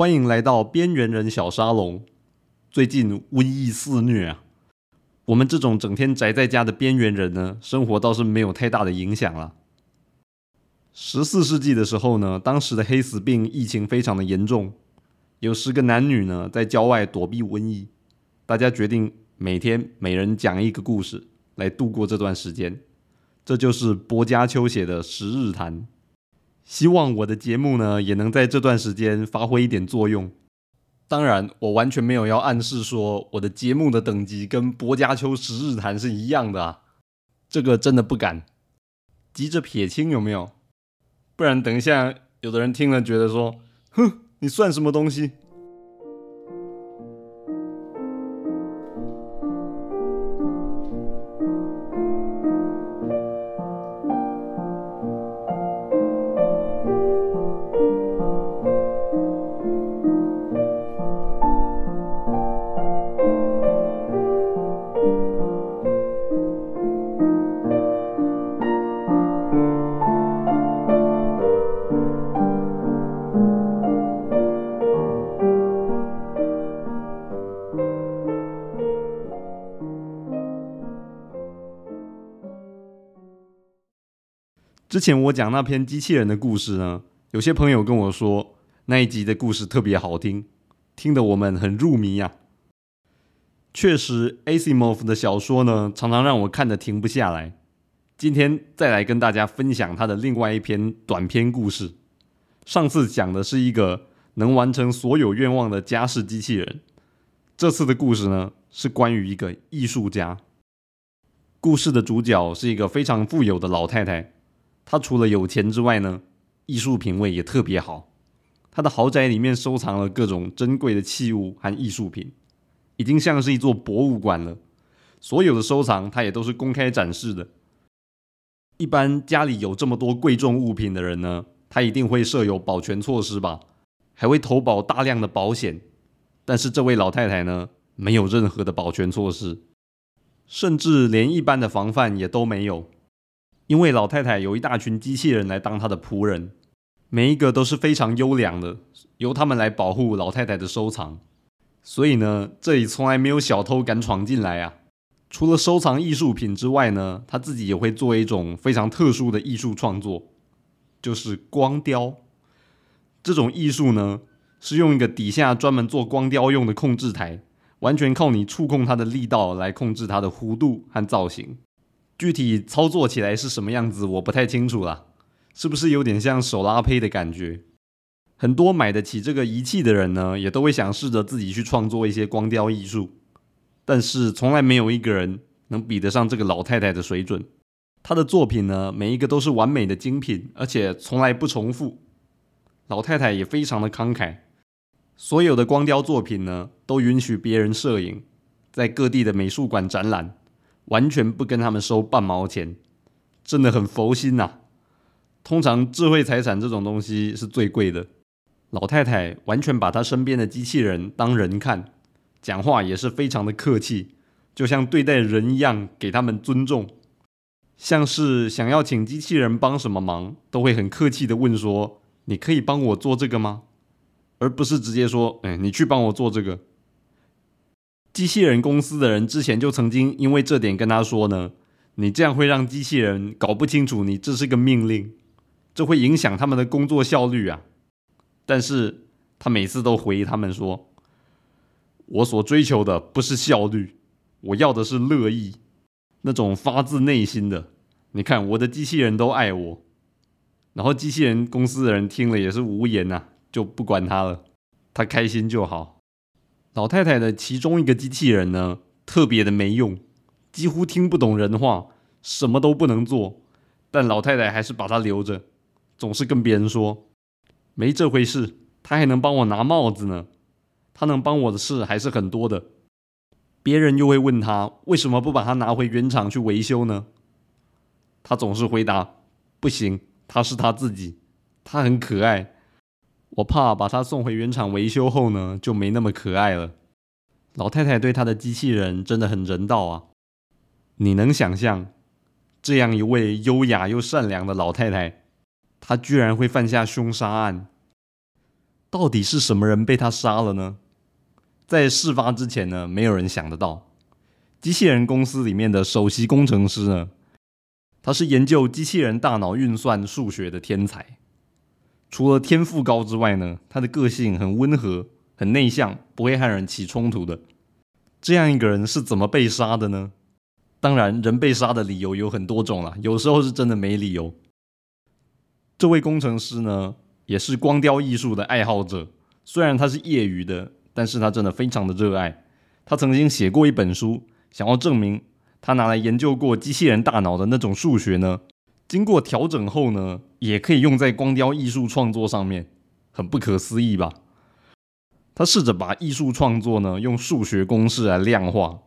欢迎来到边缘人小沙龙。最近瘟疫肆虐啊，我们这种整天宅在家的边缘人呢，生活倒是没有太大的影响了。十四世纪的时候呢，当时的黑死病疫情非常的严重，有十个男女呢在郊外躲避瘟疫，大家决定每天每人讲一个故事来度过这段时间。这就是薄伽丘写的《十日谈》。希望我的节目呢，也能在这段时间发挥一点作用。当然，我完全没有要暗示说我的节目的等级跟薄伽丘《十日谈》是一样的啊，这个真的不敢，急着撇清有没有？不然等一下有的人听了觉得说，哼，你算什么东西？之前我讲那篇机器人的故事呢，有些朋友跟我说那一集的故事特别好听，听得我们很入迷呀。确实，Asimov 的小说呢，常常让我看得停不下来。今天再来跟大家分享他的另外一篇短篇故事。上次讲的是一个能完成所有愿望的家事机器人，这次的故事呢，是关于一个艺术家。故事的主角是一个非常富有的老太太。他除了有钱之外呢，艺术品味也特别好。他的豪宅里面收藏了各种珍贵的器物和艺术品，已经像是一座博物馆了。所有的收藏他也都是公开展示的。一般家里有这么多贵重物品的人呢，他一定会设有保全措施吧，还会投保大量的保险。但是这位老太太呢，没有任何的保全措施，甚至连一般的防范也都没有。因为老太太有一大群机器人来当她的仆人，每一个都是非常优良的，由他们来保护老太太的收藏。所以呢，这里从来没有小偷敢闯进来啊。除了收藏艺术品之外呢，他自己也会做一种非常特殊的艺术创作，就是光雕。这种艺术呢，是用一个底下专门做光雕用的控制台，完全靠你触控它的力道来控制它的弧度和造型。具体操作起来是什么样子，我不太清楚啦。是不是有点像手拉胚的感觉？很多买得起这个仪器的人呢，也都会想试着自己去创作一些光雕艺术，但是从来没有一个人能比得上这个老太太的水准。她的作品呢，每一个都是完美的精品，而且从来不重复。老太太也非常的慷慨，所有的光雕作品呢，都允许别人摄影，在各地的美术馆展览。完全不跟他们收半毛钱，真的很佛心呐。通常智慧财产这种东西是最贵的。老太太完全把她身边的机器人当人看，讲话也是非常的客气，就像对待人一样，给他们尊重。像是想要请机器人帮什么忙，都会很客气的问说：“你可以帮我做这个吗？”而不是直接说：“哎，你去帮我做这个。”机器人公司的人之前就曾经因为这点跟他说呢：“你这样会让机器人搞不清楚你这是个命令，这会影响他们的工作效率啊。”但是他每次都回他们说：“我所追求的不是效率，我要的是乐意，那种发自内心的。你看我的机器人都爱我。”然后机器人公司的人听了也是无言呐，就不管他了，他开心就好。老太太的其中一个机器人呢，特别的没用，几乎听不懂人话，什么都不能做。但老太太还是把它留着，总是跟别人说：“没这回事，他还能帮我拿帽子呢。他能帮我的事还是很多的。”别人又会问他为什么不把它拿回原厂去维修呢？他总是回答：“不行，他是他自己，他很可爱。”我怕把它送回原厂维修后呢，就没那么可爱了。老太太对她的机器人真的很人道啊！你能想象，这样一位优雅又善良的老太太，她居然会犯下凶杀案？到底是什么人被他杀了呢？在事发之前呢，没有人想得到，机器人公司里面的首席工程师呢，他是研究机器人大脑运算数学的天才。除了天赋高之外呢，他的个性很温和、很内向，不会和人起冲突的。这样一个人是怎么被杀的呢？当然，人被杀的理由有很多种啦，有时候是真的没理由。这位工程师呢，也是光雕艺术的爱好者，虽然他是业余的，但是他真的非常的热爱。他曾经写过一本书，想要证明他拿来研究过机器人大脑的那种数学呢。经过调整后呢，也可以用在光雕艺术创作上面，很不可思议吧？他试着把艺术创作呢用数学公式来量化，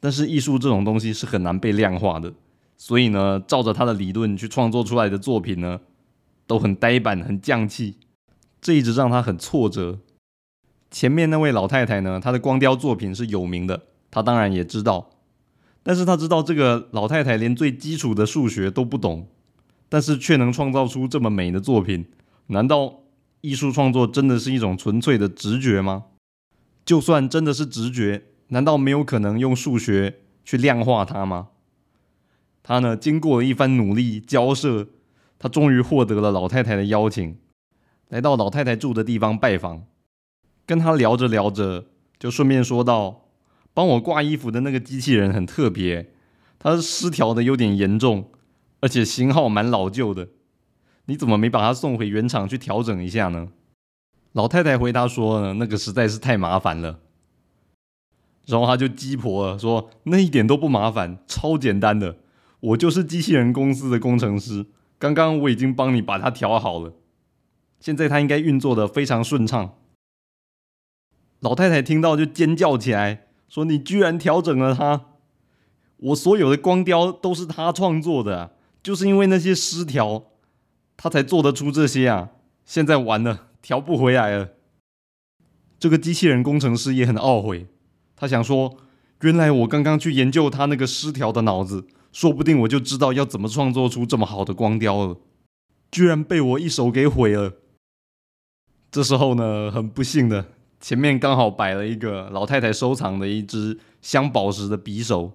但是艺术这种东西是很难被量化的，所以呢，照着他的理论去创作出来的作品呢，都很呆板、很匠气，这一直让他很挫折。前面那位老太太呢，她的光雕作品是有名的，他当然也知道。但是他知道这个老太太连最基础的数学都不懂，但是却能创造出这么美的作品。难道艺术创作真的是一种纯粹的直觉吗？就算真的是直觉，难道没有可能用数学去量化它吗？他呢，经过了一番努力交涉，他终于获得了老太太的邀请，来到老太太住的地方拜访。跟他聊着聊着，就顺便说道。帮我挂衣服的那个机器人很特别，它是失调的有点严重，而且型号蛮老旧的。你怎么没把它送回原厂去调整一下呢？老太太回答说：“呢，那个实在是太麻烦了。”然后他就鸡婆了，说：“那一点都不麻烦，超简单的。我就是机器人公司的工程师，刚刚我已经帮你把它调好了，现在它应该运作的非常顺畅。”老太太听到就尖叫起来。说你居然调整了它，我所有的光雕都是他创作的，就是因为那些失调，他才做得出这些啊！现在完了，调不回来了。这个机器人工程师也很懊悔，他想说，原来我刚刚去研究他那个失调的脑子，说不定我就知道要怎么创作出这么好的光雕了，居然被我一手给毁了。这时候呢，很不幸的。前面刚好摆了一个老太太收藏的一只镶宝石的匕首，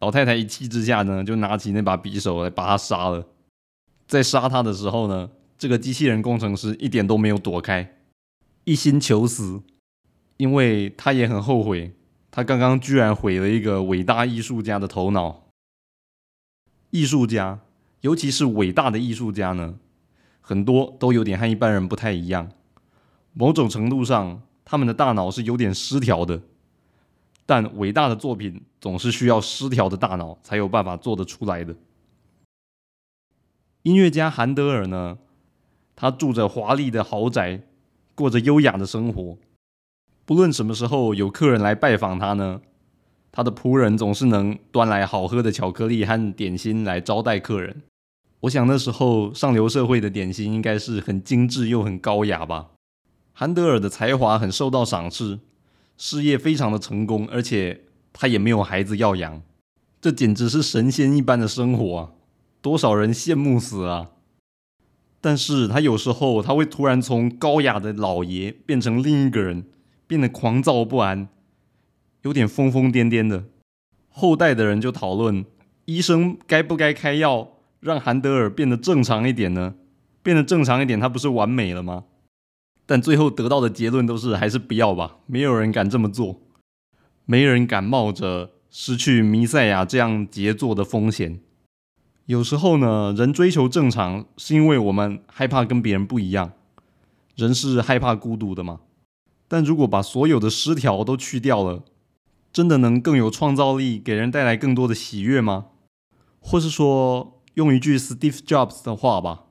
老太太一气之下呢，就拿起那把匕首来把他杀了。在杀他的时候呢，这个机器人工程师一点都没有躲开，一心求死，因为他也很后悔，他刚刚居然毁了一个伟大艺术家的头脑。艺术家，尤其是伟大的艺术家呢，很多都有点和一般人不太一样。某种程度上，他们的大脑是有点失调的，但伟大的作品总是需要失调的大脑才有办法做得出来的。音乐家韩德尔呢，他住着华丽的豪宅，过着优雅的生活。不论什么时候有客人来拜访他呢，他的仆人总是能端来好喝的巧克力和点心来招待客人。我想那时候上流社会的点心应该是很精致又很高雅吧。韩德尔的才华很受到赏识，事业非常的成功，而且他也没有孩子要养，这简直是神仙一般的生活啊！多少人羡慕死啊！但是他有时候他会突然从高雅的老爷变成另一个人，变得狂躁不安，有点疯疯癫癫的。后代的人就讨论，医生该不该开药让韩德尔变得正常一点呢？变得正常一点，他不是完美了吗？但最后得到的结论都是还是不要吧，没有人敢这么做，没人敢冒着失去弥赛亚这样杰作的风险。有时候呢，人追求正常是因为我们害怕跟别人不一样，人是害怕孤独的嘛。但如果把所有的失调都去掉了，真的能更有创造力，给人带来更多的喜悦吗？或是说，用一句 Steve Jobs 的话吧。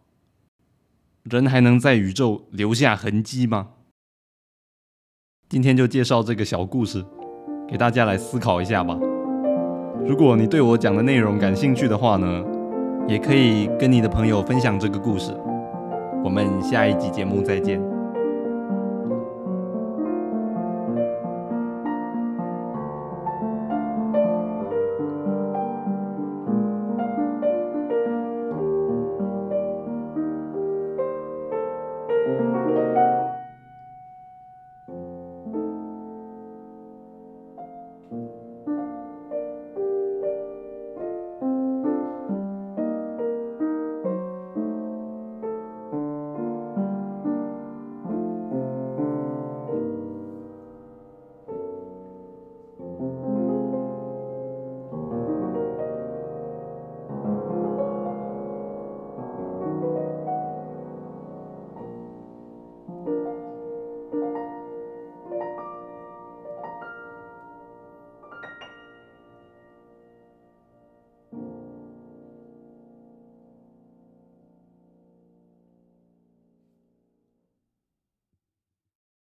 人还能在宇宙留下痕迹吗？今天就介绍这个小故事，给大家来思考一下吧。如果你对我讲的内容感兴趣的话呢，也可以跟你的朋友分享这个故事。我们下一集节目再见。